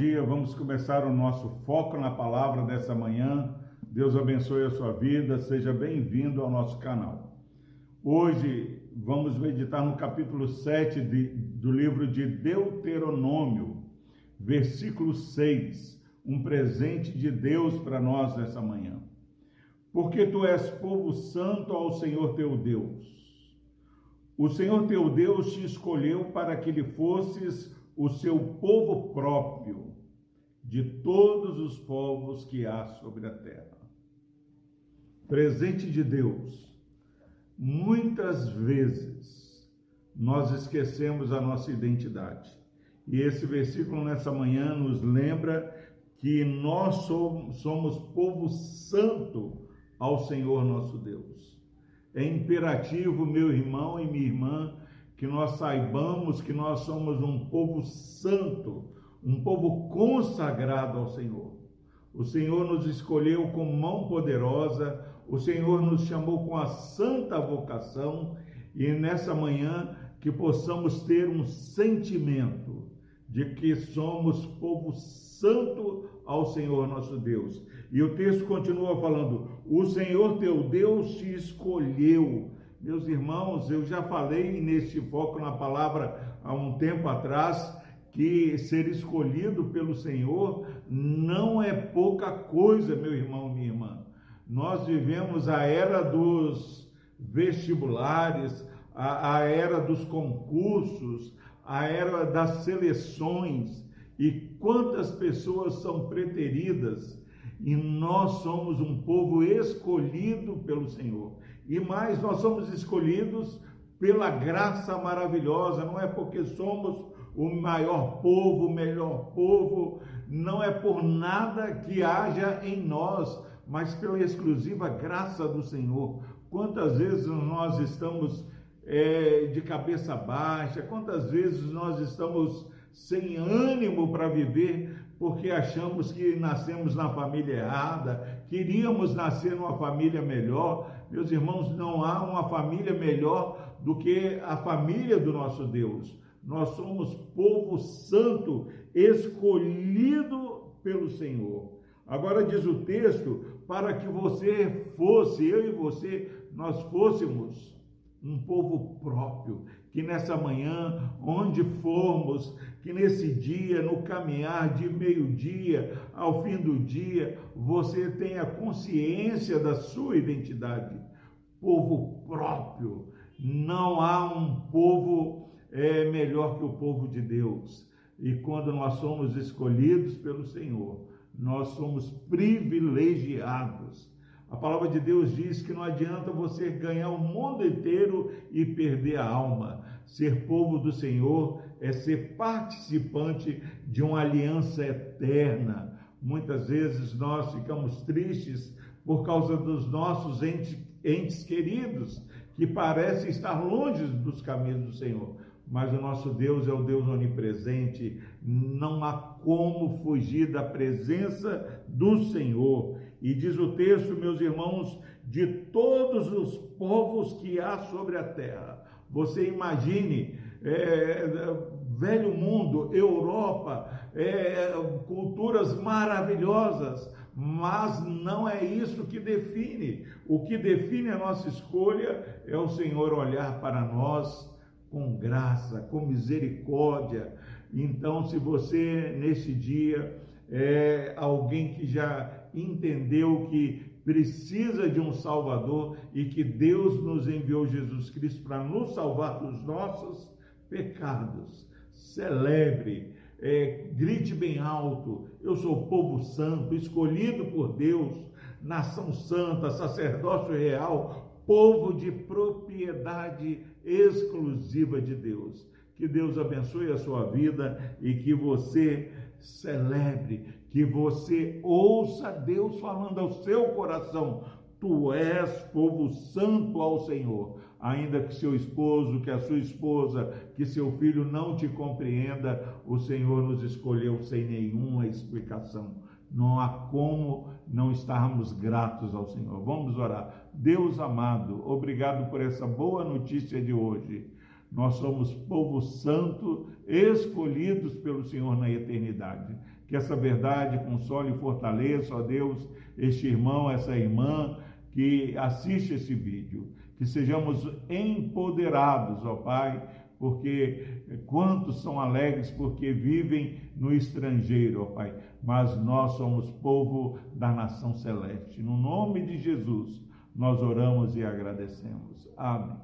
dia. Vamos começar o nosso foco na palavra dessa manhã. Deus abençoe a sua vida. Seja bem-vindo ao nosso canal. Hoje vamos meditar no capítulo 7 de, do livro de Deuteronômio, versículo 6. Um presente de Deus para nós nessa manhã. Porque tu és povo santo ao Senhor teu Deus. O Senhor teu Deus te escolheu para que lhe fosses o seu povo próprio de todos os povos que há sobre a terra. Presente de Deus. Muitas vezes nós esquecemos a nossa identidade. E esse versículo nessa manhã nos lembra que nós somos, povo santo ao Senhor nosso Deus. É imperativo, meu irmão e minha irmã, que nós saibamos que nós somos um povo santo, um povo consagrado ao Senhor. O Senhor nos escolheu com mão poderosa, o Senhor nos chamou com a santa vocação e nessa manhã que possamos ter um sentimento de que somos povo santo ao Senhor nosso Deus. E o texto continua falando: O Senhor teu Deus te escolheu meus irmãos, eu já falei neste foco na palavra há um tempo atrás que ser escolhido pelo Senhor não é pouca coisa, meu irmão, minha irmã. Nós vivemos a era dos vestibulares, a, a era dos concursos, a era das seleções e quantas pessoas são preteridas e nós somos um povo escolhido pelo Senhor. E mais, nós somos escolhidos pela graça maravilhosa, não é porque somos o maior povo, o melhor povo, não é por nada que haja em nós, mas pela exclusiva graça do Senhor. Quantas vezes nós estamos é, de cabeça baixa, quantas vezes nós estamos sem ânimo para viver porque achamos que nascemos na família errada, queríamos nascer numa família melhor. Meus irmãos, não há uma família melhor do que a família do nosso Deus. Nós somos povo santo, escolhido pelo Senhor. Agora diz o texto, para que você fosse, eu e você, nós fôssemos um povo próprio, que nessa manhã, onde formos, que nesse dia, no caminhar de meio-dia ao fim do dia, você tenha consciência da sua identidade. Povo próprio. Não há um povo é, melhor que o povo de Deus. E quando nós somos escolhidos pelo Senhor, nós somos privilegiados. A palavra de Deus diz que não adianta você ganhar o mundo inteiro e perder a alma. Ser povo do Senhor é ser participante de uma aliança eterna. Muitas vezes nós ficamos tristes por causa dos nossos entes, entes queridos que parecem estar longe dos caminhos do Senhor. Mas o nosso Deus é o Deus onipresente, não há como fugir da presença do Senhor. E diz o texto, meus irmãos, de todos os povos que há sobre a terra. Você imagine, é, velho mundo, Europa, é, culturas maravilhosas, mas não é isso que define. O que define a nossa escolha é o Senhor olhar para nós com graça, com misericórdia. Então, se você nesse dia é alguém que já entendeu que precisa de um Salvador e que Deus nos enviou Jesus Cristo para nos salvar dos nossos pecados. Celebre, é, grite bem alto: Eu sou povo santo, escolhido por Deus, nação santa, sacerdócio real, povo de propriedade exclusiva de Deus. Que Deus abençoe a sua vida e que você celebre, que você ouça Deus falando ao seu coração: Tu és povo santo ao Senhor. Ainda que seu esposo, que a sua esposa, que seu filho não te compreenda, o Senhor nos escolheu sem nenhuma explicação. Não há como não estarmos gratos ao Senhor. Vamos orar. Deus amado, obrigado por essa boa notícia de hoje. Nós somos povo santo, escolhidos pelo Senhor na eternidade. Que essa verdade console e fortaleça, ó Deus, este irmão, essa irmã que assiste esse vídeo. Que sejamos empoderados, ó Pai, porque quantos são alegres porque vivem no estrangeiro, ó Pai, mas nós somos povo da nação celeste. No nome de Jesus, nós oramos e agradecemos. Amém.